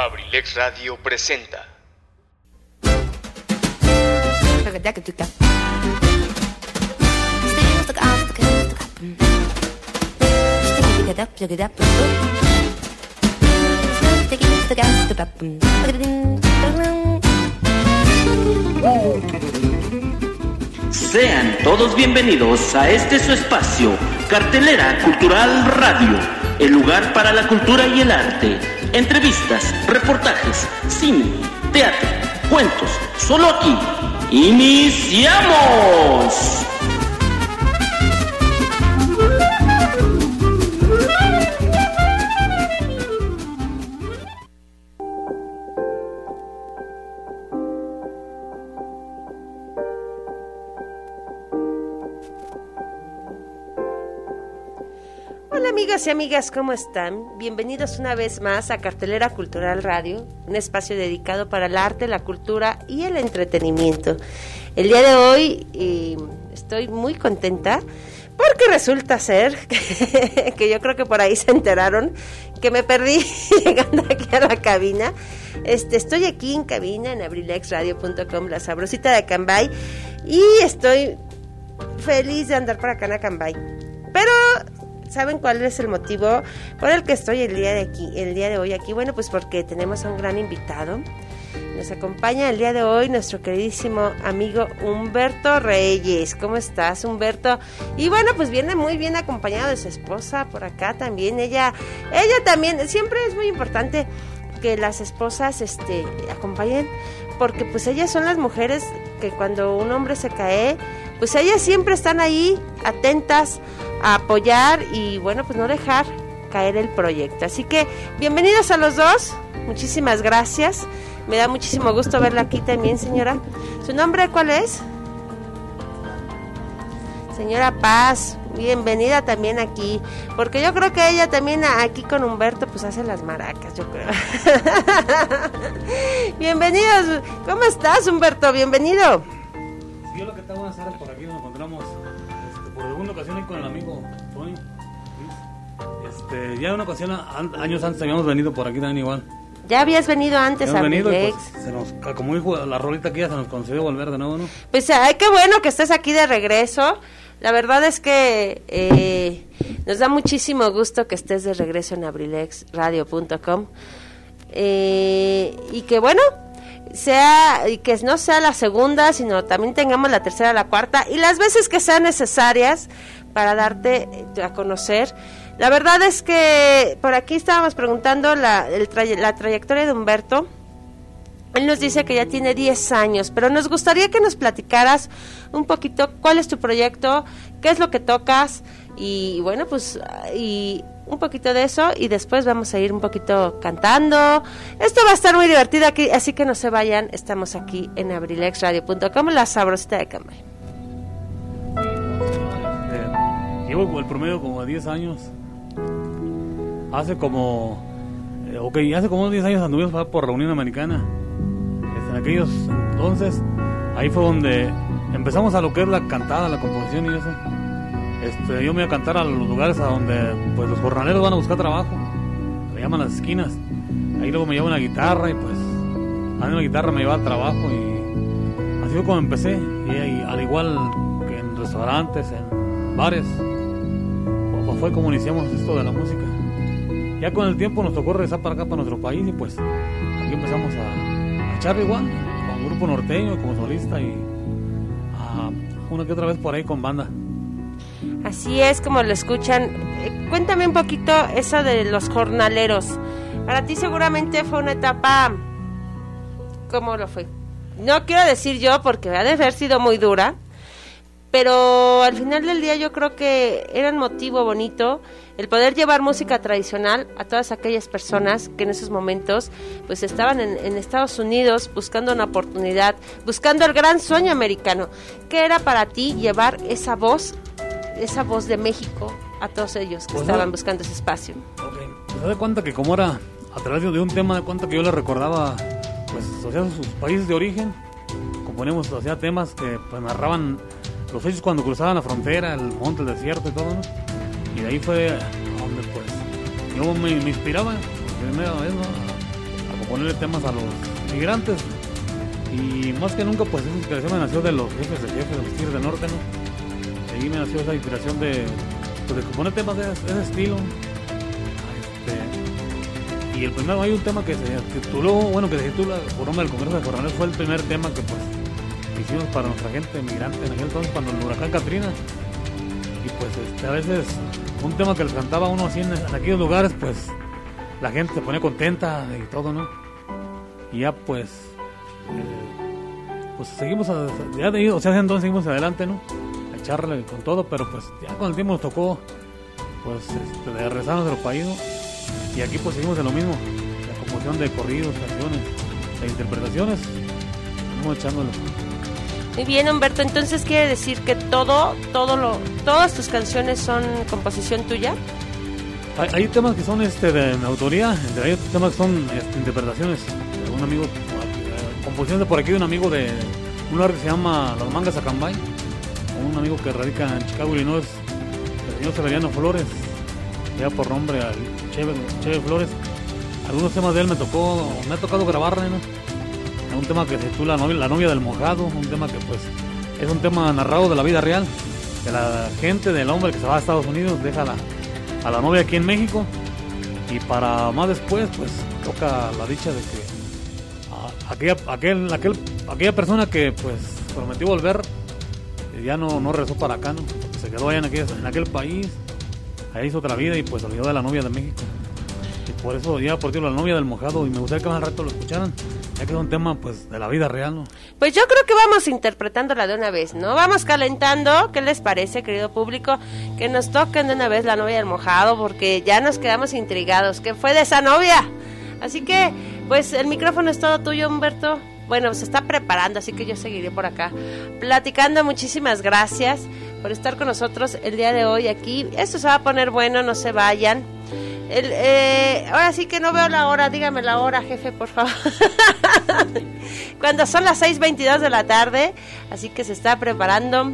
Abrilex Radio presenta. Sean todos bienvenidos a este su espacio, Cartelera Cultural Radio, el lugar para la cultura y el arte. Entrevistas, reportajes, cine, teatro, cuentos, solo aquí. ¡Iniciamos! Amigas y amigas, ¿cómo están? Bienvenidos una vez más a Cartelera Cultural Radio, un espacio dedicado para el arte, la cultura y el entretenimiento. El día de hoy estoy muy contenta porque resulta ser que, yo creo que por ahí se enteraron que me perdí llegando aquí a la cabina. Este, estoy aquí en cabina en abrilexradio.com, la sabrosita de Cambay, y estoy feliz de andar por acá en Acambay. Pero ¿Saben cuál es el motivo por el que estoy el día de aquí, el día de hoy aquí? Bueno, pues porque tenemos a un gran invitado. Nos acompaña el día de hoy nuestro queridísimo amigo Humberto Reyes. ¿Cómo estás, Humberto? Y bueno, pues viene muy bien acompañado de su esposa por acá también. Ella, ella también, siempre es muy importante que las esposas este acompañen porque pues ellas son las mujeres que cuando un hombre se cae, pues ellas siempre están ahí atentas a apoyar y bueno, pues no dejar caer el proyecto. Así que bienvenidos a los dos, muchísimas gracias. Me da muchísimo gusto verla aquí también, señora. ¿Su nombre cuál es? Señora Paz, bienvenida también aquí, porque yo creo que ella también aquí con Humberto pues hace las maracas, yo creo. Bienvenidos, ¿cómo estás Humberto? Bienvenido. Que buenas tardes por aquí nos encontramos por alguna ocasión con el amigo Tony. Este, ya una ocasión, años antes habíamos venido por aquí también igual. Ya habías venido antes a venido, pues, se nos, como dijo la rolita aquí, ya se nos concedió volver de nuevo, ¿no? Pues ay, qué bueno que estés aquí de regreso. La verdad es que eh, nos da muchísimo gusto que estés de regreso en abrilexradio.com. Eh, y que bueno, sea y que no sea la segunda, sino también tengamos la tercera, la cuarta y las veces que sean necesarias para darte a conocer. La verdad es que por aquí estábamos preguntando la, la trayectoria de Humberto. Él nos dice que ya tiene 10 años, pero nos gustaría que nos platicaras un poquito cuál es tu proyecto, qué es lo que tocas y bueno, pues y un poquito de eso y después vamos a ir un poquito cantando. Esto va a estar muy divertido aquí, así que no se vayan. Estamos aquí en abrilexradio.com, la sabrosita de Cambay. Eh, llevo el promedio como de 10 años. Hace como... Eh, ok, hace como 10 años anduvimos por la Americana. En aquellos entonces, ahí fue donde empezamos a lo que es la cantada, la composición y eso este, yo me iba a cantar a los lugares a donde pues los jornaleros van a buscar trabajo. Le llaman las esquinas. Ahí luego me llevo una guitarra y pues a mí una guitarra me lleva al trabajo y así fue como empecé. Y, al igual que en restaurantes, en bares, pues fue como iniciamos esto de la música. Ya con el tiempo nos tocó regresar para acá, para nuestro país y pues aquí empezamos a, a echarle igual, con grupo norteño, como solista y a una que otra vez por ahí con banda. Así es como lo escuchan. Eh, cuéntame un poquito eso de los jornaleros. Para ti seguramente fue una etapa... ¿Cómo lo fue? No quiero decir yo porque ha de haber sido muy dura, pero al final del día yo creo que era un motivo bonito el poder llevar música tradicional a todas aquellas personas que en esos momentos pues estaban en, en, Estados Unidos buscando una oportunidad, buscando el gran sueño americano. ¿Qué era para ti llevar esa voz esa voz de México a todos ellos que pues estaban buscando ese espacio. Okay. de cuenta que como era a través de un tema de cuenta que yo le recordaba pues sus países de origen, componemos hacía temas que pues narraban los hechos cuando cruzaban la frontera, el monte, el desierto y todo, ¿no? Y de ahí fue donde pues yo me, inspiraba por primera vez, ¿no? A, ponerle temas a los migrantes. Y más que nunca, pues esa inspiración me nació de los jefes de jefes de los Tigres del Norte, ¿no? Ahí me nació esa inspiración de, pues, de componer temas de, ese- estilo. Este, y el primero, hay un tema que se tituló, bueno, que se titula nombre del Congreso de Jornaleros, fue el primer tema que pues hicimos para nuestra gente migrante en aquel entonces, cuando el huracán Katrina. Y pues este, a veces un tema que les cantaba uno así en, en aquellos lugares, pues la gente se ponía contenta y todo, ¿no? Y ya pues, eh, pues seguimos, a- ya de o sea, entonces seguimos adelante, ¿no? A echarle con todo, pero pues ya con el tiempo nos tocó, pues, este, de regresarnos de los países. Y aquí pues seguimos en lo mismo, la composición de corridos, canciones, de interpretaciones, vamos echándole. Muy bien, Humberto. Entonces quiere decir que todo, todo lo, todas tus canciones son composición tuya. Hay, hay temas que son este de autoría, entre hay temas que son este, interpretaciones de un amigo, composiciones de por aquí de un amigo de un lugar que se llama Las Mangas Acambay, un amigo que radica en Chicago, Illinois, el señor Severiano Flores, ya por nombre al Cheve, Flores. Algunos temas de él me tocó, me ha tocado grabarle, ¿no? un tema que se titula La novia, del mojado, un tema que pues es un tema narrado de la vida real, de la gente, del hombre que se va a Estados Unidos, deja la, a la novia aquí en México y para más después pues toca la dicha de que aquella, aquel, aquel, aquella persona que pues prometió volver ya no, no regresó para acá, ¿no? se quedó allá en aquel, en aquel país, ahí hizo otra vida y pues olvidó de la novia de México. Y por eso ya por ti la novia del mojado y me gustaría que más al rato lo escucharan, ya que es un tema pues de la vida real, ¿no? Pues yo creo que vamos interpretándola de una vez, ¿no? Vamos calentando. ¿Qué les parece, querido público? Que nos toquen de una vez la novia del mojado, porque ya nos quedamos intrigados. ¿Qué fue de esa novia? Así que, pues el micrófono es todo tuyo, Humberto. Bueno, se está preparando, así que yo seguiré por acá platicando. Muchísimas gracias por estar con nosotros el día de hoy aquí. Esto se va a poner bueno, no se vayan. Eh, ahora sí que no veo la hora, dígame la hora, jefe, por favor. Cuando son las 6.22 de la tarde, así que se está preparando.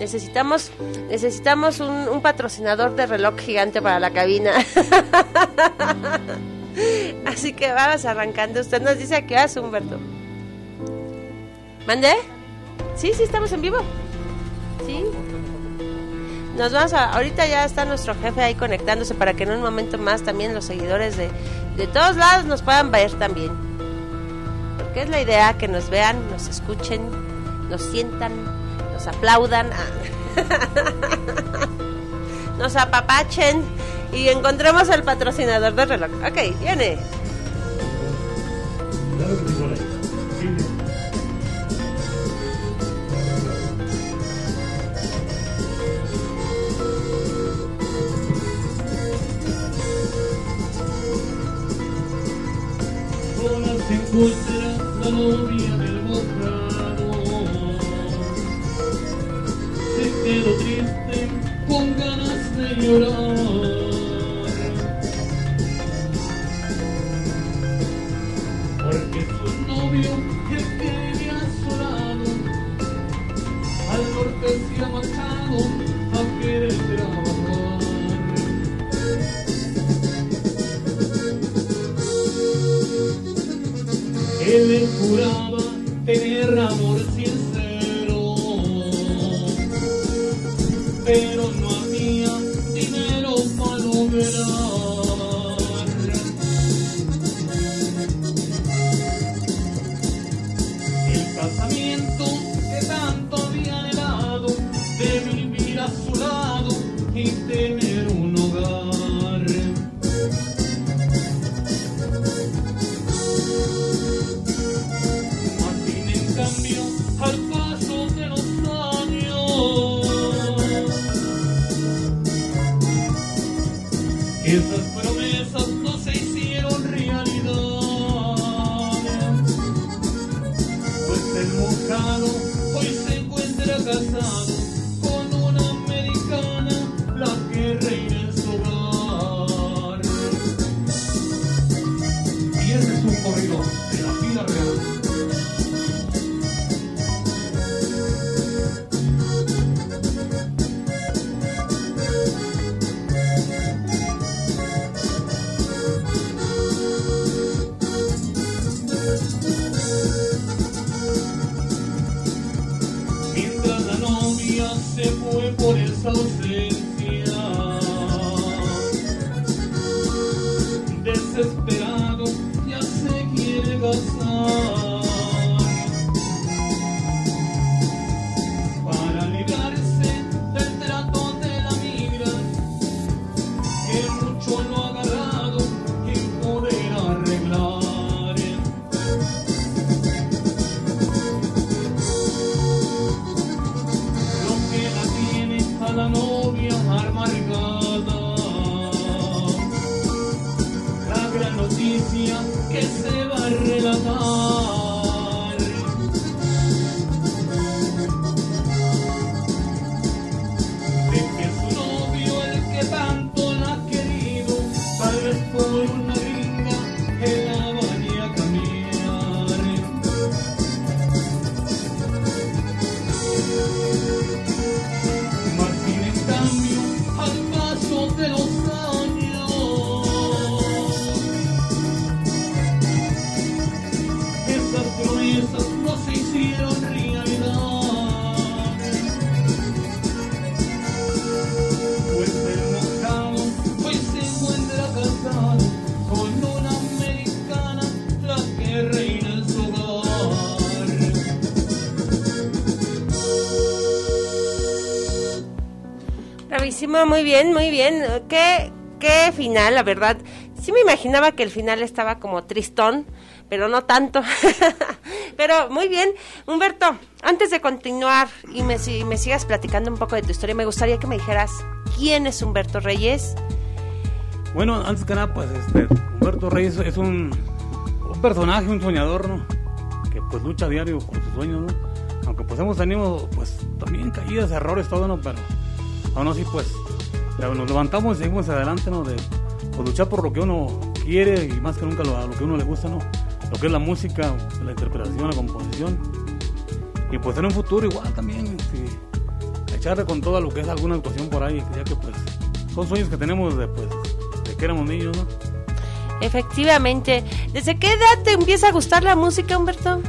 Necesitamos, necesitamos un, un patrocinador de reloj gigante para la cabina. así que vamos arrancando. Usted nos dice a qué hace, Humberto. ¿Mandé? Sí, sí, estamos en vivo. Sí. Nos vamos a, ahorita ya está nuestro jefe ahí conectándose para que en un momento más también los seguidores de, de todos lados nos puedan ver también. Porque es la idea que nos vean, nos escuchen, nos sientan, nos aplaudan, ah, nos apapachen y encontremos el patrocinador del reloj. Ok, viene. Se encuentra la novia del mojado. Se quedó triste con ganas de llorar. seco e por isso sei. Muy bien, muy bien. Qué, qué final, la verdad. Sí me imaginaba que el final estaba como tristón, pero no tanto. pero muy bien. Humberto, antes de continuar y me, si- me sigas platicando un poco de tu historia, me gustaría que me dijeras quién es Humberto Reyes. Bueno, antes que nada, pues este, Humberto Reyes es un, un personaje, un soñador, ¿no? Que pues lucha diario por sus sueños, ¿no? Aunque pues hemos tenido pues también caídas, errores, todo, ¿no? Pero aún así pues nos levantamos y seguimos adelante, ¿no? De pues, luchar por lo que uno quiere y más que nunca lo, lo que uno le gusta, ¿no? Lo que es la música, la interpretación, la composición. Y pues en un futuro igual también, sí, echarle con todo lo que es alguna actuación por ahí, ya que pues son sueños que tenemos de, pues, de que éramos niños, ¿no? Efectivamente. ¿Desde qué edad te empieza a gustar la música, Humberto?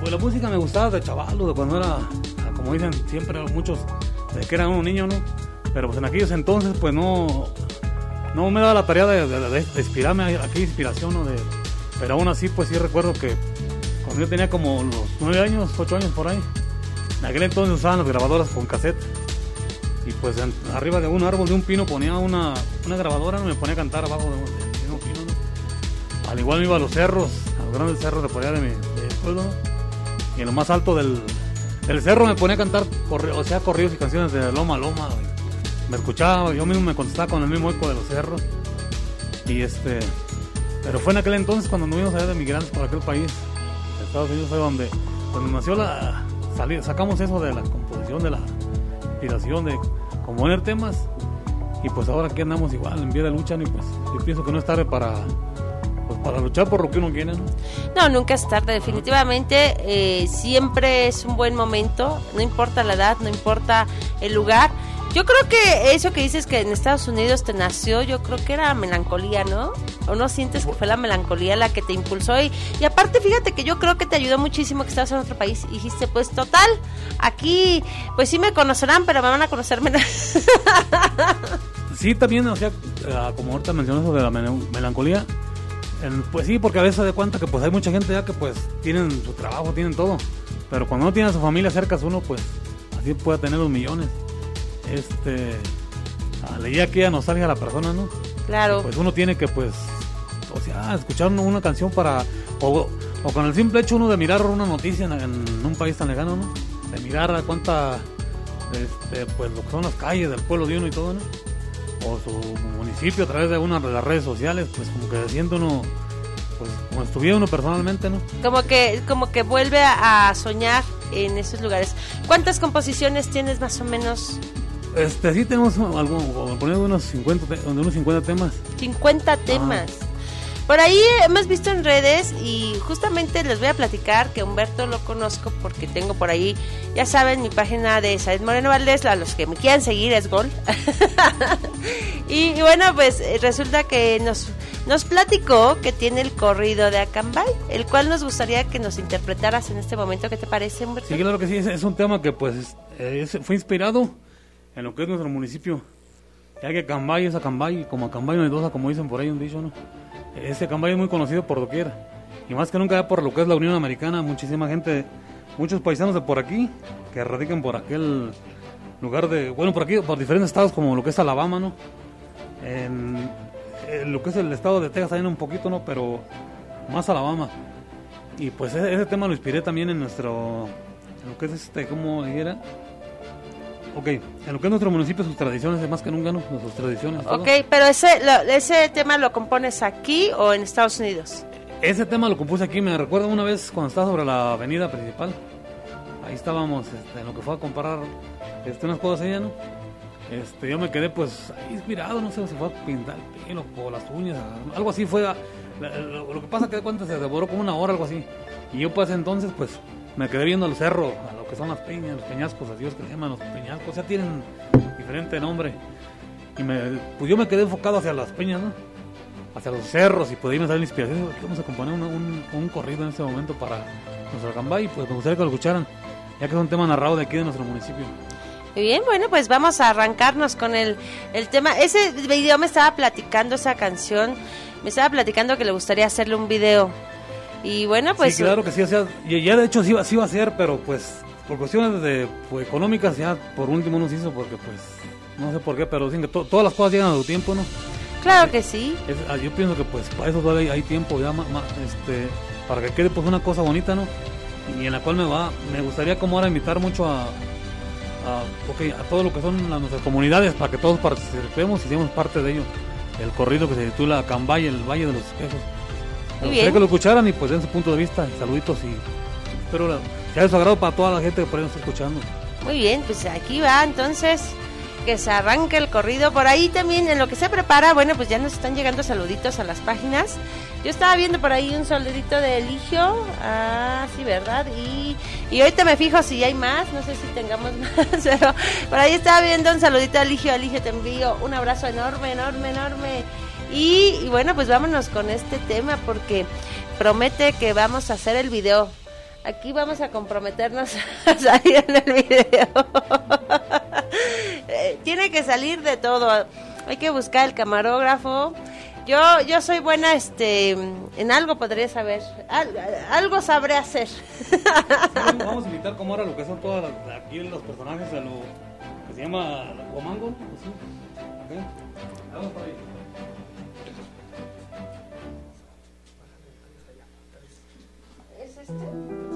Pues la música me gustaba de chavalo, de cuando era, como dicen siempre muchos, de que era un niño, ¿no? Pero pues en aquellos entonces pues no, no me daba la tarea de, inspirarme, a aquella inspiración, ¿no? De, pero aún así pues sí recuerdo que cuando yo tenía como los nueve años, ocho años por ahí, en aquel entonces usaban las grabadoras con cassette. Y pues arriba de un árbol de un pino ponía una, una grabadora, ¿no? me ponía a cantar abajo de, de un pino, ¿no? Al igual me iba a los cerros, a los grandes cerros de por allá de mi pueblo, y en lo más alto del, del cerro me ponía a cantar, o sea, corridos y canciones de loma loma. Me escuchaba, yo mismo me contestaba con el mismo eco de los cerros. Y este, pero fue en aquel entonces cuando nos vimos allá de migrantes por aquel país, Estados Unidos fue donde, nació la, sacamos eso de la composición, de la inspiración, de componer temas. Y pues ahora aquí andamos igual, en vía de lucha, y pues yo pienso que no es tarde para, para luchar por lo que uno quiere, ¿no? No, nunca es tarde, definitivamente. eh, siempre es un buen momento, no importa la edad, no importa el lugar. Yo creo que eso que dices que en Estados Unidos te nació, yo creo que era melancolía, ¿no? ¿O no sientes que fue la melancolía la que te impulsó? Y, y aparte, fíjate que yo creo que te ayudó muchísimo que estabas en otro país y dijiste, pues total, aquí, pues sí me conocerán, pero me van a conocer menos. Sí, también, o sea, eh, como ahorita mencionas de la mel- melancolía, pues sí, porque a veces se da cuenta que pues hay mucha gente ya que pues tienen su trabajo, tienen todo, pero cuando no tiene a su familia cerca uno, pues así puede tener los millones. Este, leía aquella nostalgia a la persona, ¿no? claro. Pues uno tiene que pues, o sea, escuchar una, una canción para, o, o con el simple hecho uno de mirar una noticia en, en un país tan lejano, ¿no? De mirar a cuánta, este, pues lo que son las calles del pueblo de uno y todo, ¿no? O su municipio a través de una de las redes sociales, pues como que se siente uno, pues como estuviera uno personalmente, ¿no? Como que, como que vuelve a, a soñar en esos lugares. ¿Cuántas composiciones tienes más o menos? Este, sí tenemos algo, poner unos 50, te- unos 50 temas. 50 temas. Por ahí hemos visto en redes y justamente les voy a platicar que Humberto lo conozco porque tengo por ahí, ya saben, mi página de Said Moreno Valdés, a los que me quieran seguir es Gol. y, bueno, pues eh, resulta que nos, nos platicó que tiene el corrido de Acambay, el cual nos gustaría que nos interpretaras en este momento. ¿Qué te parece, Humberto? Sí, claro que sí, es, un tema que pues es- es- fue inspirado en lo que es nuestro municipio. Ya que Acambay es Acambay, como Acambay no como dicen por ahí un dicho, ¿no? Ese Acambay es muy conocido por doquier. Y más que nunca por lo que es la Unión Americana, muchísima gente, muchos paisanos de por aquí, que radican por aquel lugar de, bueno, por aquí, por diferentes estados como lo que es Alabama, ¿no? En, lo que es el estado de Texas, hay un poquito, ¿no? Pero más Alabama. Y pues ese, ese tema lo inspiré también en nuestro, lo que es este, ¿cómo era? Ok, en lo que es nuestro municipio, sus tradiciones, es más que nunca, ¿no? Nuestras tradiciones. todo. Ok, pero ese, lo- ese tema lo compones aquí o en Estados Unidos. Ese tema lo compuse aquí, me recuerdo una vez cuando estaba sobre la avenida principal. Ahí estábamos este, en lo que fue a comprar este, unas cosas allá, ¿no? Este, yo me quedé pues inspirado, no sé si fue a pintar el pelo o las uñas, algo así fue. a- lo, lo que pasa que de cuenta se devoró como una hora, algo así. Y yo pues entonces pues me quedé viendo el cerro, a lo que son las peñas, los peñascos, a Dios que le llaman los peñascos, ya tienen diferente nombre. Y me, pues yo me quedé enfocado hacia las peñas, ¿no? hacia los cerros y me sale la inspiración. Vamos a componer una- un, un corrido en este momento para nuestro Acambay y pues me gustaría que lo escucharan, ya que es un tema narrado de aquí de nuestro municipio. Bien, bueno, pues vamos a arrancarnos con el, el tema. Ese video me estaba platicando, esa canción, me estaba platicando que le gustaría hacerle un video. Y bueno, pues... sí, claro que sí, o sea, ya de hecho sí, sí iba a ser, pero pues por cuestiones de pues, económicas ya por último no se hizo porque pues no sé por qué, pero dicen que to- todas las cosas llegan a su tiempo, ¿no? Claro que sí. Es- ah, yo pienso que pues para eso todavía hay, tiempo ya ma- este para que quede pues una cosa bonita no y en la cual me va me gustaría como ahora invitar mucho a a, ok, a todo lo que son las, nuestras comunidades para que todos participemos y seamos parte de ello el corrido que se titula Cambay el Valle de los Espejos me Muy gustaría bien. que lo escucharan y pues den su punto de vista saluditos y espero sea de su agrado para toda la gente que por ahí nos está escuchando Muy bien, pues aquí va entonces que se arranque el corrido. Por ahí también en lo que se prepara, bueno, pues ya nos están llegando saluditos a las páginas. Yo estaba viendo por ahí un saludito de Eligio, ah, sí, ¿verdad? Y, y ahorita me fijo si hay más, no sé si tengamos más, pero por ahí estaba viendo un saludito de Eligio. Eligio, te envío un abrazo enorme, enorme, enorme. Y, y bueno, pues vámonos con este tema porque promete que vamos a hacer el video. Aquí vamos a comprometernos a salir en el video. Eh, Tiene que salir de todo. Hay que buscar el camarógrafo. Yo yo soy buena este en algo podría saber. Al- algo sabré hacer. Vamos a invitar como ahora lo que son todas las, aquí los personajes de lo que se llama Guamango. Vamos por ahí. ¿Es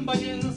compañero.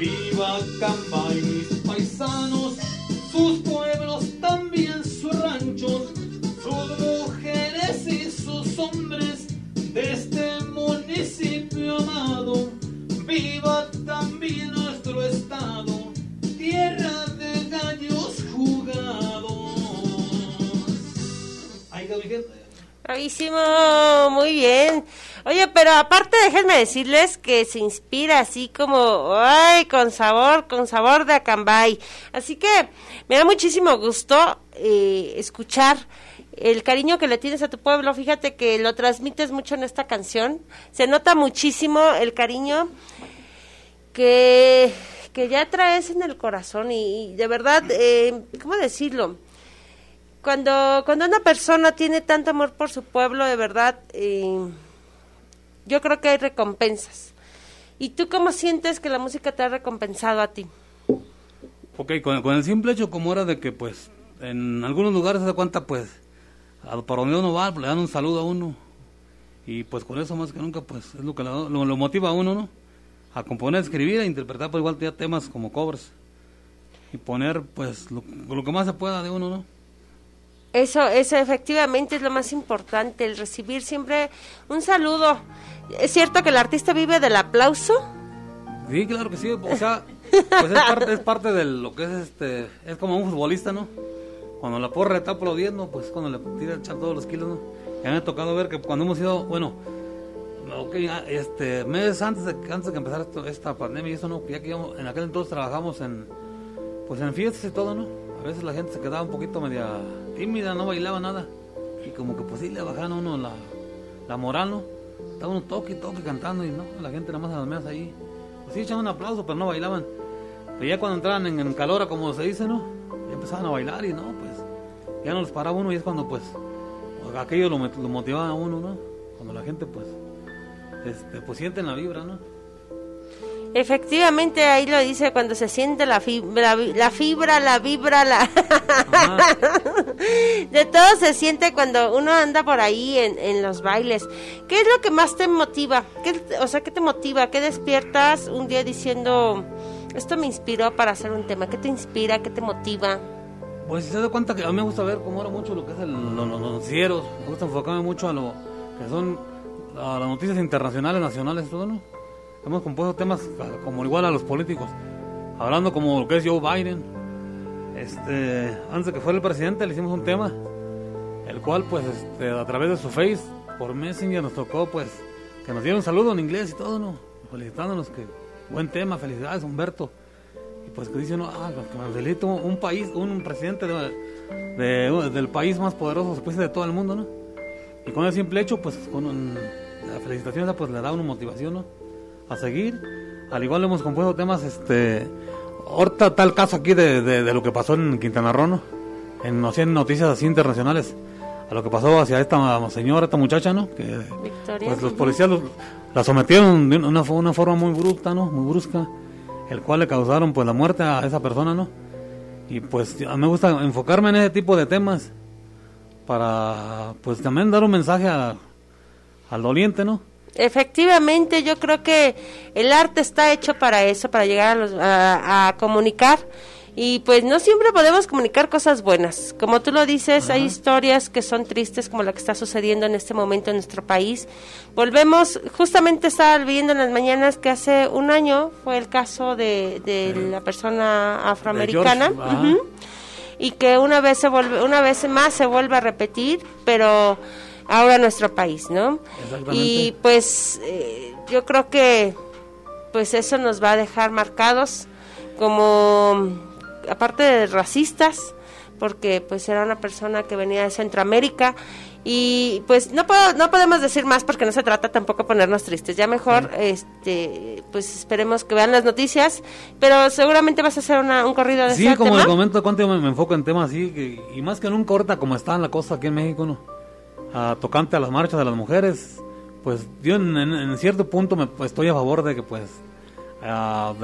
Viva Camba y mis paisanos, sus pueblos también sus ranchos, sus mujeres y sus hombres de este municipio amado. Viva también nuestro estado, tierra de gallos jugados. Ahí quedó mi gente. Bravísimo, muy bien. Pero aparte déjenme decirles que se inspira así como, ay, con sabor, con sabor de Acambay. Así que me da muchísimo gusto eh, escuchar el cariño que le tienes a tu pueblo. Fíjate que lo transmites mucho en esta canción. Se nota muchísimo el cariño que, que ya traes en el corazón y, y de verdad, eh, ¿cómo decirlo? Cuando, cuando una persona tiene tanto amor por su pueblo, de verdad, eh, yo creo que hay recompensas. ¿Y tú cómo sientes que la música te ha recompensado a ti? Ok, con, el simple hecho como era de que pues en algunos lugares se da cuenta pues a, para donde uno va le dan un saludo a uno y pues con eso más que nunca pues es lo que lo, lo- motiva a uno, ¿no? A componer, escribir e interpretar pues igual temas como covers y poner pues lo que más se pueda de uno, ¿no? Eso, eso efectivamente es lo más importante, el recibir siempre un saludo. ¿Es cierto que el artista vive del aplauso? Sí, claro que sí, o sea, pues es parte, es parte de lo que es este, es como un futbolista, ¿no? Cuando la porra está aplaudiendo, pues cuando le tira a echar todos los kilos, ¿no? Ya me ha tocado ver que cuando hemos ido, bueno, ok, ah, este, meses antes de, antes de que empezara esto- esta pandemia y eso, ¿no? Ya que íbamos- en aquel entonces trabajamos en, pues en fiestas y todo, ¿no? A veces la gente se quedaba un poquito media tímida, no bailaba nada. Y como que pues sí le bajaban uno la, la moral, ¿no? Estaba uno toque toque cantando y no, la gente nada más a las ahí. Pues sí echaban un aplauso, pero no bailaban. Pero ya cuando entraban en, en calor, como se dice, ¿no? Ya empezaban a bailar y no, pues ya no les paraba uno y es cuando pues aquello lo, lo motivaba a uno, ¿no? Cuando la gente pues, este, pues sienten la vibra, ¿no? Efectivamente, ahí lo dice cuando se siente la fibra, la fibra, la vibra, la... de todo se siente cuando uno anda por ahí en, en los bailes. ¿Qué es lo que más te motiva? ¿Qué, o sea, ¿qué te motiva? ¿Qué despiertas un día diciendo, esto me inspiró para hacer un tema? ¿Qué te inspira? ¿Qué te motiva? Pues si se da cuenta que a mí me gusta ver cómo era mucho lo que es el, lo- lo- los noticieros, me gusta enfocarme mucho a lo que son a las noticias internacionales, nacionales, todo, ¿no? Hemos compuesto temas como igual a los políticos, hablando como lo que es Joe Biden. Este, antes de que fuera el presidente le hicimos un tema, el cual pues este, a través de su face, por Messenger nos tocó pues que nos dieron un saludo en inglés y todo, ¿no? Felicitándonos que buen tema, felicidades Humberto. Y pues que dice uno, ah, pues, que me felicito un país, un presidente de, de- del país más poderoso, decir, de todo el mundo, ¿no? Y con el simple hecho, pues con un- la felicitación esa, pues le da una motivación, ¿no? A seguir. Al igual hemos compuesto temas, este, ahorita tal caso aquí de, de- de lo que pasó en Quintana Roo, ¿no? En, así, en noticias así internacionales, a lo que pasó hacia esta señora, esta muchacha, ¿no? Que Victoria. pues los policías los- la sometieron de una, una forma muy brusca, ¿no? Muy brusca, el cual le causaron pues la muerte a esa persona, ¿no? Y pues a mí me gusta enfocarme en ese tipo de temas para pues también dar un mensaje a- al doliente, ¿no? Efectivamente, yo creo que el arte está hecho para eso, para llegar a, los, a, a comunicar. Y pues no siempre podemos comunicar cosas buenas. Como tú lo dices, hay historias que son tristes, como la que está sucediendo en este momento en nuestro país. Volvemos, justamente estaba viendo en las mañanas que hace un año fue el caso de, de la persona afroamericana. George, y que una vez se vuelve una vez más se vuelve a repetir pero ahora nuestro país, ¿no? Exactamente. Y pues eh, yo creo que pues eso nos va a dejar marcados como aparte de racistas porque pues era una persona que venía de Centroamérica y pues no puedo, no podemos decir más porque no se trata tampoco de ponernos tristes ya mejor este pues esperemos que vean las noticias pero seguramente vas a hacer una- un corrido de Sí, como tema. le comento, cuánto me, me enfoco en temas así, que- y más que nunca ahorita como está en la cosa aquí en México, ¿no? Ah, tocante a las marchas de las mujeres, pues yo en, en- cierto punto me pues, estoy a favor de que pues de,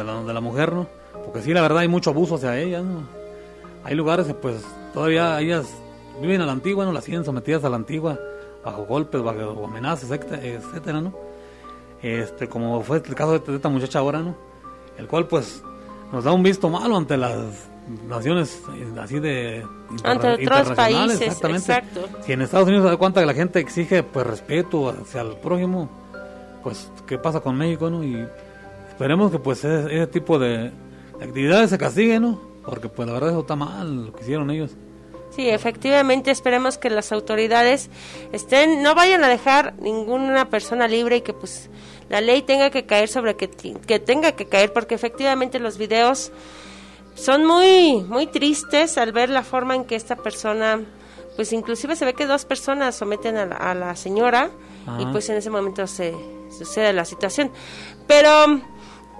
la, de la mujer, ¿no? Porque sí, la verdad hay mucho abuso hacia ellas, ¿no? Hay lugares que pues todavía ellas viven a la antigua, ¿no? Las siguen sometidas a la antigua, bajo golpes, bajo amenazas, etcétera, ¿no? Este, como fue el caso de esta muchacha ahora, ¿no? El cual pues nos da un visto malo ante las naciones eh, así de Ante otros internacionales, países, exacto. Si en Estados Unidos se da cuenta que la gente exige pues respeto hacia el prójimo, pues qué pasa con México, ¿no? Y esperemos que pues ese, ese tipo de actividades se castiguen, ¿no? Porque pues la verdad eso está mal lo que hicieron ellos. Sí, efectivamente, esperemos que las autoridades estén, no vayan a dejar ninguna persona libre y que pues la ley tenga que caer sobre que, que tenga que caer, porque efectivamente los videos son muy, muy tristes al ver la forma en que esta persona, pues inclusive se ve que dos personas someten a la, a la señora y pues en ese momento se sucede la situación. Pero,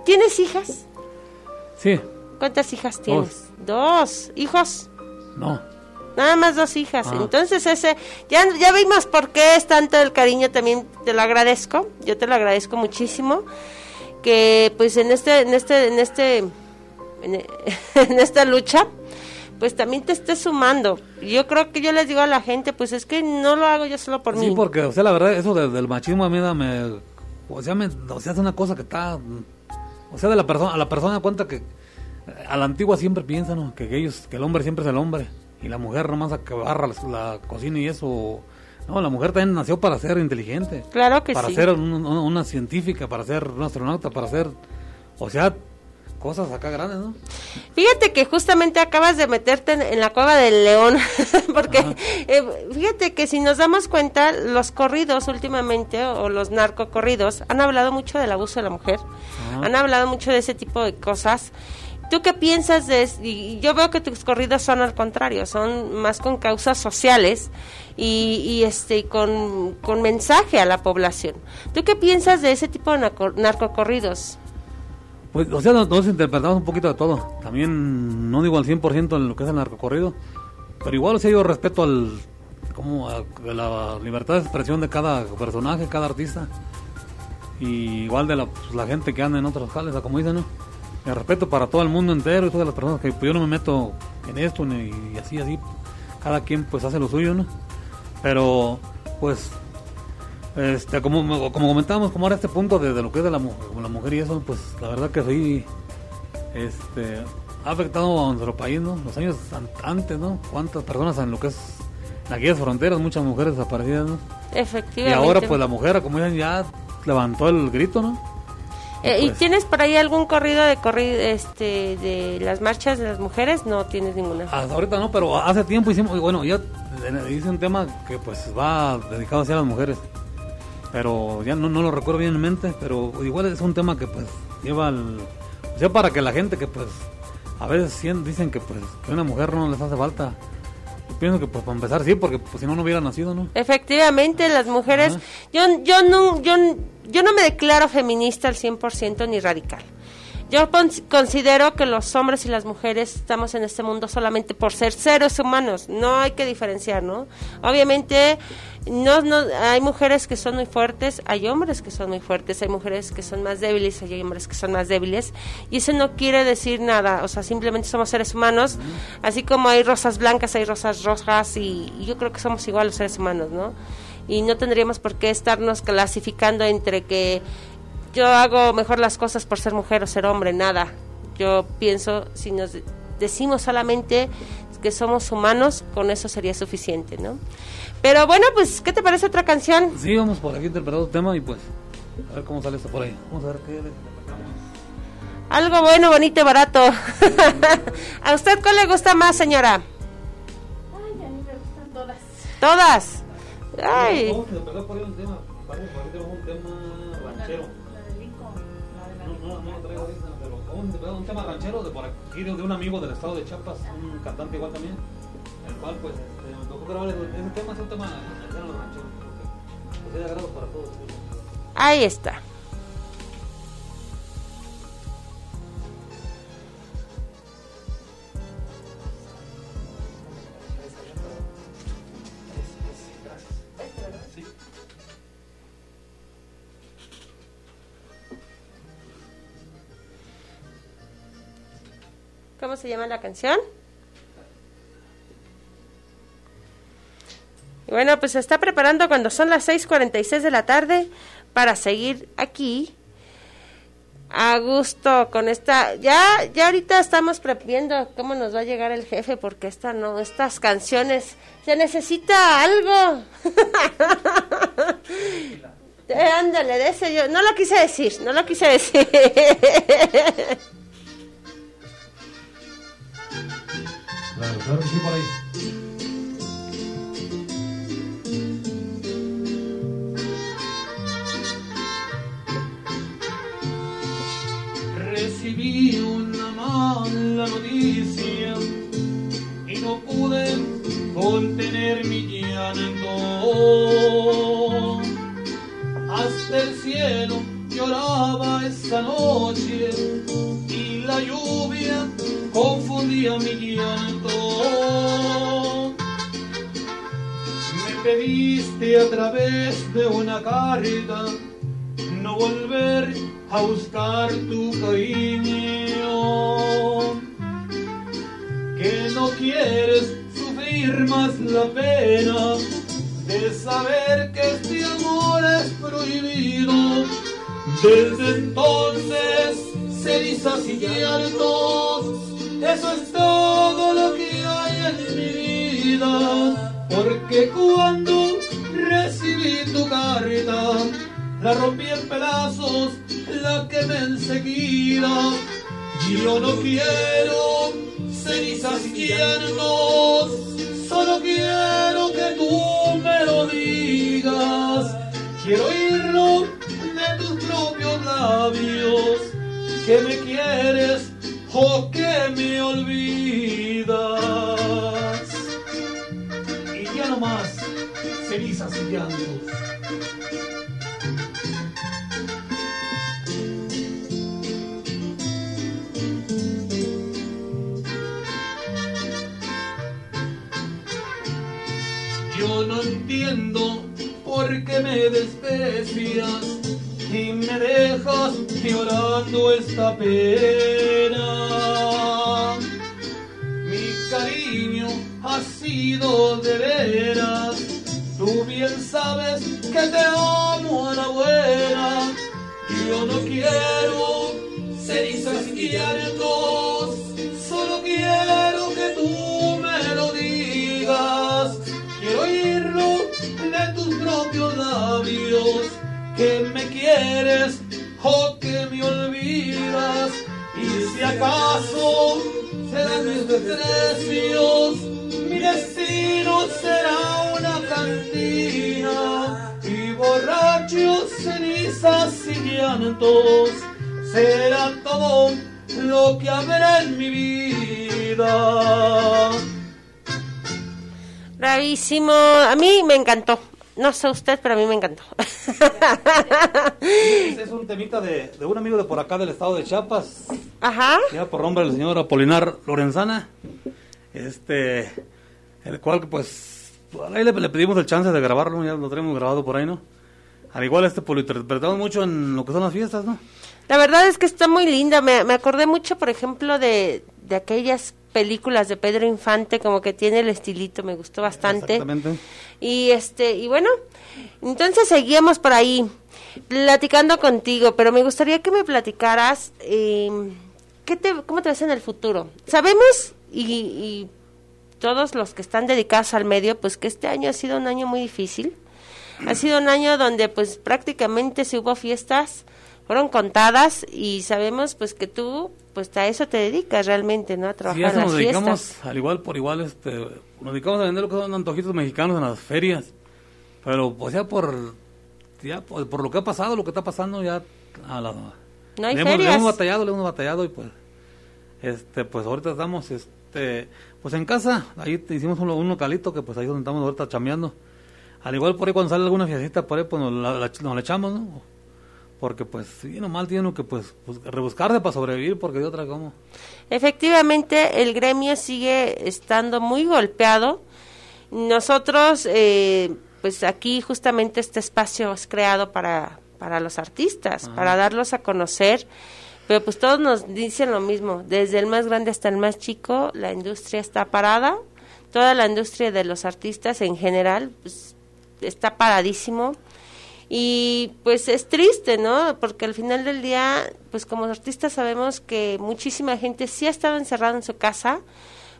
¿tienes hijas? Sí, ¿Cuántas hijas tienes? Dos. ¿Hijos? no. Nada más dos hijas. Entonces ese, ya, ya vimos por qué es tanto el cariño, también te lo agradezco, yo te lo agradezco muchísimo, que pues en este, en este, en este, en, en esta lucha, pues también te estés sumando. Yo creo que yo les digo a la gente, pues es que no lo hago yo solo por Sí, mí. porque, o sea, la verdad, eso de- del machismo a mí me, o sea, me, o sea, es una cosa que está, o sea, de la persona, a la persona cuenta que a la antigua siempre piensan ¿no? que ellos, que el hombre siempre es el hombre y la mujer nomás a que barra la, cocina y eso. No, la mujer también nació para ser inteligente, Claro que para sí. ser un- una científica, para ser una astronauta, para ser, o sea, cosas acá grandes, ¿no? Fíjate que justamente acabas de meterte en, en la cueva del león, porque eh, fíjate que si nos damos cuenta, los corridos últimamente, o los narcocorridos, han hablado mucho del abuso de la mujer, han hablado mucho de ese tipo de cosas. ¿Tú qué piensas de y yo veo que tus corridos son al contrario, son más con causas sociales y, y, este con, con mensaje a la población. ¿Tú qué piensas de ese tipo de narco- narcocorridos? Pues, o sea, nos- nosotros interpretamos un poquito de todo. También no digo al 100% en lo que es el narcocorrido, pero igual, o sea, yo respeto al, como a, la libertad de expresión de cada personaje, cada artista. Y igual de la, pues, gente que anda en otros jales, como dicen, ¿no? El respeto para todo el mundo entero y todas las personas que pues, yo no me meto en esto ni y así, así. Cada quien pues hace lo suyo, ¿no? Pero, pues, este, como, como comentábamos, como ahora este punto de, de lo que es de la, la mujer y eso, pues la verdad que sí, este, ha afectado a nuestro país, ¿no? Los años an- antes, ¿no? Cuántas personas en lo que es en aquellas fronteras, muchas mujeres desaparecidas, ¿no? Y Efectivamente. ahora pues la mujer, como dicen, ya levantó el grito, ¿no? Eh, ¿Y pues- tienes por ahí algún corrido de corrido este de las marchas de las mujeres? No tienes ninguna. Hasta ahorita no, pero hace tiempo hicimos, bueno, ya hice un tema que pues va dedicado hacia las mujeres. Pero ya no, no lo recuerdo bien en mente, pero igual es un tema que pues lleva al... O sea, para que la gente que pues a veces dicen que pues que una mujer no les hace falta. Yo pienso que pues para empezar sí, porque pues si no no hubiera nacido, ¿no? Efectivamente, las mujeres, Ajá. yo, yo, no, yo, yo no me declaro feminista al 100% ni radical. Yo con- considero que los hombres y las mujeres estamos en este mundo solamente por ser seres humanos, no hay que diferenciar, ¿no? Obviamente, no, no, hay mujeres que son muy fuertes, hay hombres que son muy fuertes, hay mujeres que son más débiles, hay hombres que son más débiles, y eso no quiere decir nada, o sea, simplemente somos seres humanos, así como hay rosas blancas, hay rosas rojas, y, y yo creo que somos igual los seres humanos, ¿no? Y no tendríamos por qué estarnos clasificando entre que yo hago mejor las cosas por ser mujer o ser hombre, nada. Yo pienso, si nos de- decimos solamente que somos humanos, con eso sería suficiente, ¿no? Pero bueno, pues, ¿qué te parece otra canción? Sí, vamos por aquí interpretando el tema y pues a ver cómo sale esto por ahí. Vamos a ver qué. Algo bueno, bonito y barato. ¿A usted cuál le gusta más, señora? Ay, a mí me gustan todas. Todas. Ay. Vamos a empezar por ahí un tema. Un ranchero. No, no, no lo traigo ahorita, pero vamos a empezar un tema ranchero de por aquí, de, un amigo del estado de Chiapas, un cantante igual también, el cual pues este, me tocó grabar ese tema, es un tema ranchero, ranchero, porque pues, es de agrado para todos. Ahí está. ¿Cómo se llama la canción? Bueno, pues se está preparando cuando son las 6:46 de la tarde para seguir aquí a gusto con esta. Ya, ya ahorita estamos viendo cómo nos va a llegar el jefe porque esta no, estas canciones se necesita algo. Eh, ándale, de ese yo no lo quise decir, no lo quise decir. Claro, claro que por ahí. Recibí una mala noticia y no pude contener mi llanto. Hasta el cielo lloraba esa noche y la lluvia confundía mi llanto. Me pediste a través de una carta no volver a buscar tu cariño, que no quieres sufrir más la pena de saber que este amor es prohibido. Desde entonces, cenizas y llantos, eso es todo lo que hay en mi vida. Porque cuando recibí tu carta, la rompí en pedazos, la quemé enseguida. Yo no quiero cenizas llantos, solo quiero que tú me lo digas. Quiero oírlo de tus propios labios, que me quieres o me olvidas. Y ya no más cenizas y llantos. Yo no entiendo por qué me desprecias y me dejas llorando esta pena. De veras, tú bien sabes que te amo a la buena. Yo no quiero cenizas y llantos, solo quiero que tú me lo digas. Quiero oírlo de tus propios labios, que me quieres o que me olvidas. Y si acaso serán mis desprecios, será una cantina. Y borrachos, cenizas y llantos será todo lo que habrá en mi vida. Bravísimo. A mí me encantó. No sé usted, pero a mí me encantó. Este es un temita de, de un amigo de por acá del estado de Chiapas, Ajá. ya por nombre del señor Apolinar Lorenzana, este, el cual pues, ahí le, le pedimos el chance de grabarlo, ya lo tenemos grabado por ahí, ¿no? Al igual este, pues lo interpretamos mucho en lo que son las fiestas, ¿no? La verdad es que está muy linda. Me, me acordé mucho, por ejemplo, de, de aquellas películas de Pedro Infante, como que tiene el estilito, me gustó bastante. Exactamente. Y este, y bueno, entonces seguíamos por ahí platicando contigo, pero me gustaría que me platicaras eh, ¿qué te, cómo te ves en el futuro. Sabemos y, y todos los que están dedicados al medio, pues que este año ha sido un año muy difícil. Ha sido un año donde pues prácticamente se hubo fiestas, fueron contadas y sabemos pues que tú pues a eso te dedicas realmente, ¿no? A trabajar Sí, eso en nos las dedicamos fiestas. al igual por igual, este, nos dedicamos a vender lo que son antojitos mexicanos en las ferias. Pero, pues ya por, ya por, por lo que ha pasado, lo que está pasando, ya a la, No hay le, hemos, le ferias. hemos batallado, le hemos batallado y pues, este, pues ahorita estamos, este, pues en casa, ahí te hicimos un, un localito que pues ahí donde estamos ahorita chameando. Al igual por ahí cuando sale alguna fiestita por ahí, pues nos la, la- nos la echamos, ¿no? Porque pues sí, nomás tiene uno que pues, pues, rebuscarse para sobrevivir, porque de otra como. Efectivamente, el gremio sigue estando muy golpeado. Nosotros, eh, pues aquí justamente este espacio es creado para, para los artistas, para darlos a conocer. Pero pues todos nos dicen lo mismo, desde el más grande hasta el más chico, la industria está parada. Toda la industria de los artistas en general pues, está paradísimo. Y pues es triste, ¿no? Porque al final del día, pues como artistas sabemos que muchísima gente sí ha estado encerrada en su casa,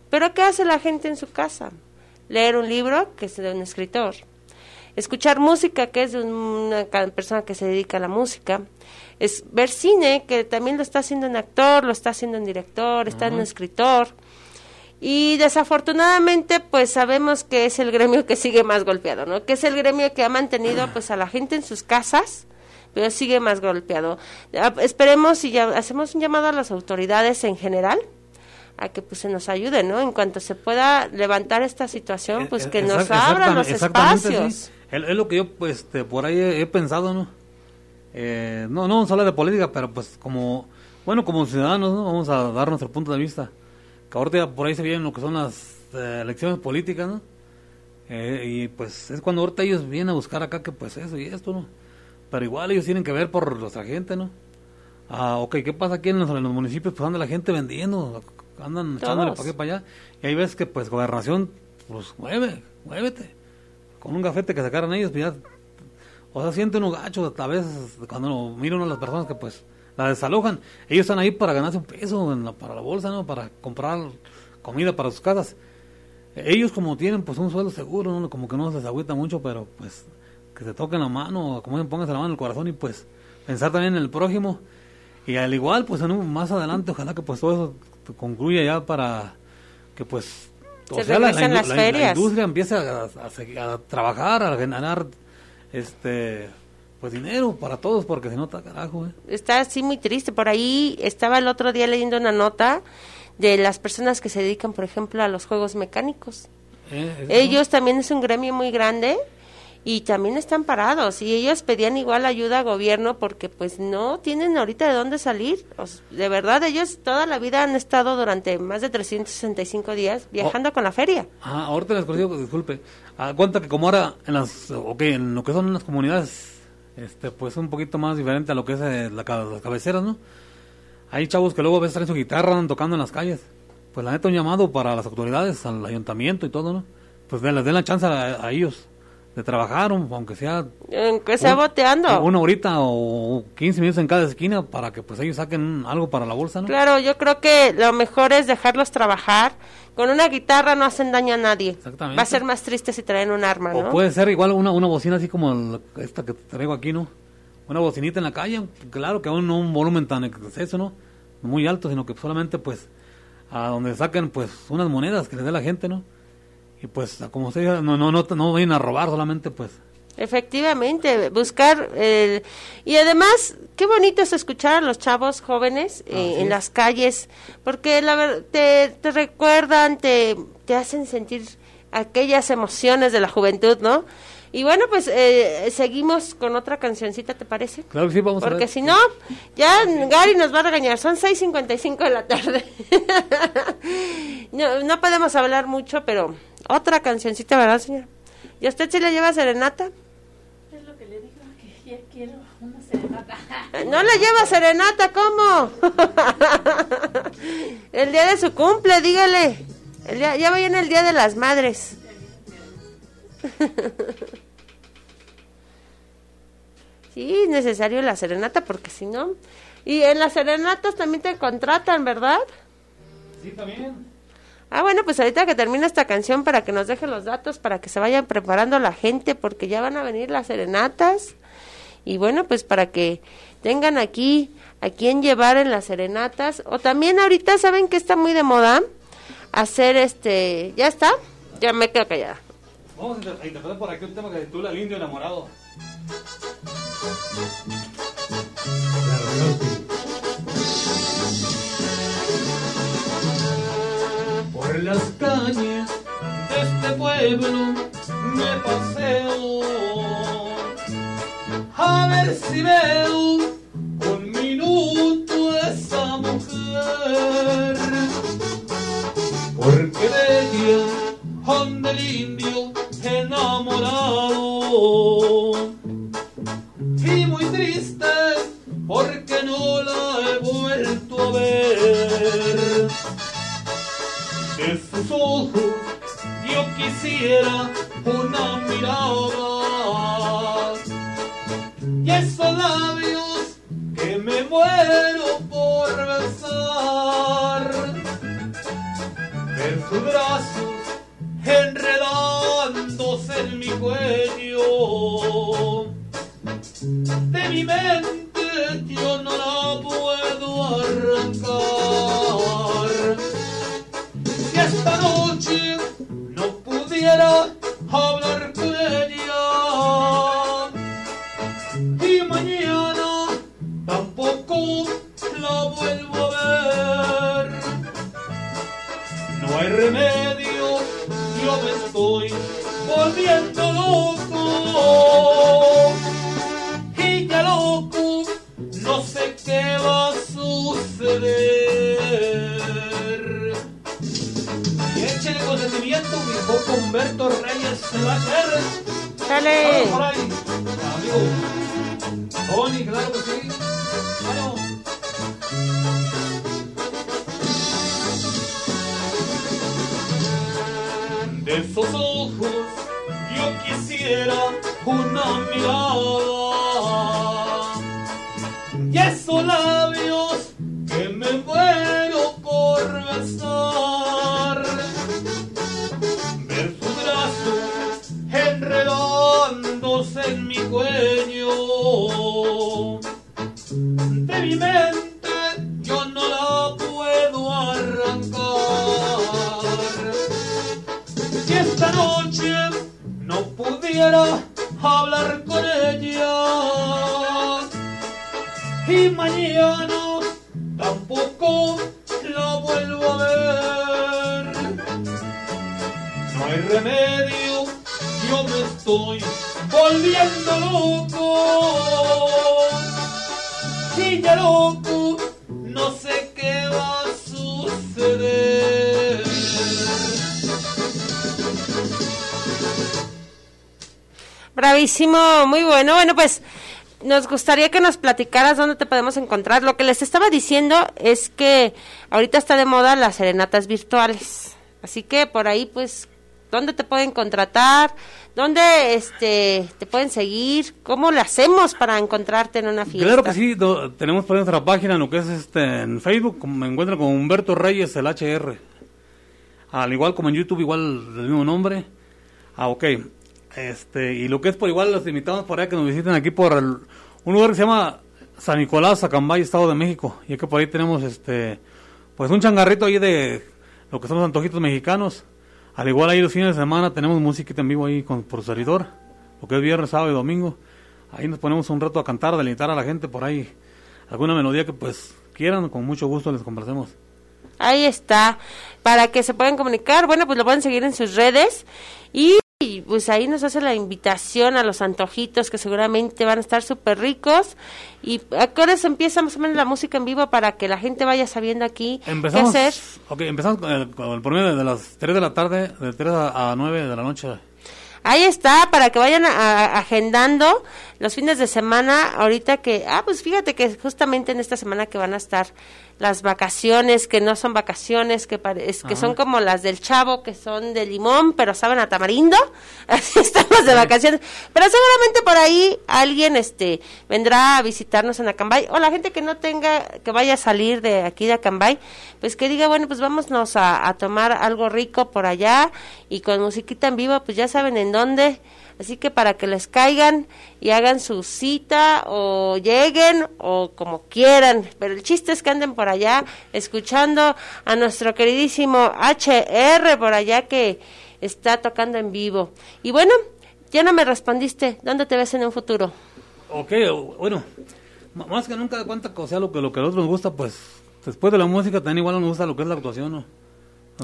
pero ¿qué hace la gente en su casa? Leer un libro, que es de un escritor. Escuchar música, que es de una persona que se dedica a la música. Es ver cine, que también lo está haciendo un actor, lo está haciendo un director, está un escritor. Y desafortunadamente, pues sabemos que es el gremio que sigue más golpeado, ¿no? Que es el gremio que ha mantenido, pues, a la gente en sus casas, pero sigue más golpeado. Ah, Esperemos y ya hacemos un llamado a las autoridades en general a que pues se nos ayude, ¿no? En cuanto se pueda levantar esta situación, pues Eh, que nos abran los espacios. sí. Es, es lo que yo pues este, por ahí he, he pensado, ¿no? Eh, no, no vamos a hablar de política, pero pues como, bueno, como ciudadanos, ¿no? Vamos a dar nuestro punto de vista. Que ahorita por ahí se vienen lo que son las eh, elecciones políticas, ¿no? Eh, y pues es cuando ahorita ellos vienen a buscar acá que pues eso y esto, ¿no? Pero igual ellos tienen que ver por nuestra gente, ¿no? Ah, ok, ¿qué pasa aquí en los, en los municipios? Pues anda la gente vendiendo, andan echándole para aquí para allá. Y hay veces que pues gobernación, pues mueve, muévete. Con un gafete que sacaran ellos, pues ya, o sea, siente uno gacho a veces cuando uno mira uno a las personas que pues la desalojan. Ellos están ahí para ganarse un peso en la- para la bolsa, ¿no? Para comprar comida para sus casas. Ellos como tienen pues un sueldo seguro, ¿no? Como que no se les agüita mucho, pero pues que se toquen la mano, como dicen, pónganse la mano en el corazón y pues pensar también en el prójimo. Y al igual, pues en un- más adelante, ojalá que pues todo eso concluya ya para que pues Se regresen indu- las ferias. industria empiece a, a a trabajar, a generar este pues dinero para todos, porque si no está carajo, ¿eh? está así muy triste. Por ahí estaba el otro día leyendo una nota de las personas que se dedican, por ejemplo, a los juegos mecánicos. Eh, Ellos también es un gremio muy grande y también están parados y ellos pedían igual ayuda a gobierno porque pues no tienen ahorita de dónde salir. O de verdad, ellos toda la vida han estado durante más de 365 días viajando con la feria. Ah, ahorita les corrijo, disculpe. Ah, cuenta que como ahora en las, ok, en lo que son las comunidades, este, pues un poquito más diferente a lo que es eh, la, las cabeceras, ¿no? Hay chavos que luego a veces traen su guitarra, andan tocando en las calles. Pues la neta un llamado para las autoridades, al ayuntamiento y todo, ¿no? Pues les den la chance a, a ellos de trabajar, un- aunque sea Aunque sea un- boteando. una horita o 15 minutos en cada esquina para que pues ellos saquen algo para la bolsa, ¿no? Claro, yo creo que lo mejor es dejarlos trabajar. Con una guitarra no hacen daño a nadie. Exactamente. Va a ser más triste si traen un arma, O ¿no? puede ser igual una, una bocina así como el- esta que traigo aquí, ¿no? Una bocinita en la calle, claro que aún no un volumen tan exceso, ¿no? Muy alto, sino que solamente pues a donde saquen pues unas monedas que les dé la gente, ¿no? Y pues como se diga, no, no, no, no vayan a robar solamente pues. Efectivamente, buscar el... Y además, qué bonito es escuchar a los chavos jóvenes eh, en las calles, porque la te, te recuerdan, te, te hacen sentir aquellas emociones de la juventud, ¿no? Y bueno, pues eh, seguimos con otra cancioncita, ¿te parece? Claro que sí, vamos a Porque ver. si no, ya Gary nos va a regañar. Son 6.55 de la tarde. no, no podemos hablar mucho, pero otra cancioncita, ¿verdad, señor? ¿Y a usted sí le lleva serenata? Es lo que le digo, que ya quiero una serenata. No le lleva serenata, ¿cómo? el día de su cumple, dígale. El día, ya viene el día de las madres. sí, es necesario la serenata porque si no... Y en las serenatas también te contratan, ¿verdad? Sí, también. Ah, bueno, pues ahorita que termine esta canción para que nos deje los datos, para que se vayan preparando la gente, porque ya van a venir las serenatas. Y bueno, pues para que tengan aquí a quien llevar en las serenatas. O también ahorita, ¿saben que está muy de moda? Hacer este... ¿Ya está? Ya me quedo callada. Vamos a interpretar por aquí un tema que se titula El Indio Enamorado. Por las calles de este pueblo me paseo. A ver si veo un minuto esa mujer. Porque de ella anda el indio enamorado. Y muy triste porque no la he vuelto a ver de sus ojos yo quisiera una mirada. Y esos labios que me muero por besar ver sus brazos enredándose en mi cuello. De mi mente con ella y mañana tampoco la vuelvo a ver. No hay remedio, yo me estoy volviendo loco. Y ya loco, Bravísimo, muy bueno. Bueno, pues nos gustaría que nos platicaras dónde te podemos encontrar. Lo que les estaba diciendo es que ahorita está de moda las serenatas virtuales. Así que por ahí, pues, ¿dónde te pueden contratar? ¿Dónde este, te pueden seguir? ¿Cómo le hacemos para encontrarte en una fiesta? Claro que sí, tenemos por nuestra página, lo que es este, en Facebook, me encuentran con Humberto Reyes, el HR. Al igual como en YouTube, igual del mismo nombre. Ah, ok. Este, y lo que es por igual, los invitamos por ahí que nos visiten aquí por el- un lugar que se llama San Nicolás, Acambay, Estado de México. Y es que por ahí tenemos este, pues un changarrito ahí de lo que son los antojitos mexicanos. Al igual ahí los fines de semana tenemos musiquita en vivo ahí con, por servidor, lo que es viernes, sábado y domingo. Ahí nos ponemos un rato a cantar, a deleitar a la gente por ahí. Alguna melodía que pues quieran, con mucho gusto les complacemos. Ahí está, para que se puedan comunicar, bueno, pues lo pueden seguir en sus redes y, y, pues ahí nos hace la invitación a los antojitos que seguramente van a estar súper ricos y a qué horas empieza más o menos la música en vivo para que la gente vaya sabiendo aquí Empezamos, qué hacer. ok, empezamos con el, con el promedio de las 3 de la tarde, de 3 a, a 9 de la noche. Ahí está, para que vayan a- a- agendando los fines de semana, ahorita que, ah, pues fíjate que justamente en esta semana que van a estar las vacaciones, que no son vacaciones, que, es- que Ajá. son como las del chavo, que son de limón, pero saben a tamarindo, así estamos de vacaciones. Pero seguramente por ahí alguien este vendrá a visitarnos en Acambay, o la gente que no tenga, que vaya a salir de aquí de Acambay, pues que diga, bueno, pues vámonos a, a tomar algo rico por allá y con musiquita en vivo, pues ya saben en dónde. Así que para que les caigan y hagan su cita o lleguen o como quieran. Pero el chiste es que anden por allá escuchando a nuestro queridísimo HR por allá que, está tocando en vivo. Y bueno, ya no me respondiste, ¿dónde te ves en un futuro? Ok, bueno, más que nunca cuenta que, o sea, lo que, lo que a nosotros nos gusta, pues, después de la música también igual nos gusta lo que es la actuación, ¿no?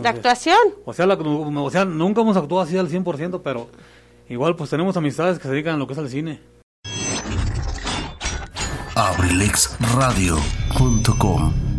¿La actuación? O sea, la, o sea, nunca hemos actuado así al 100%, pero igual pues tenemos amistades que se dedican a lo que es el cine. abrilexradio.com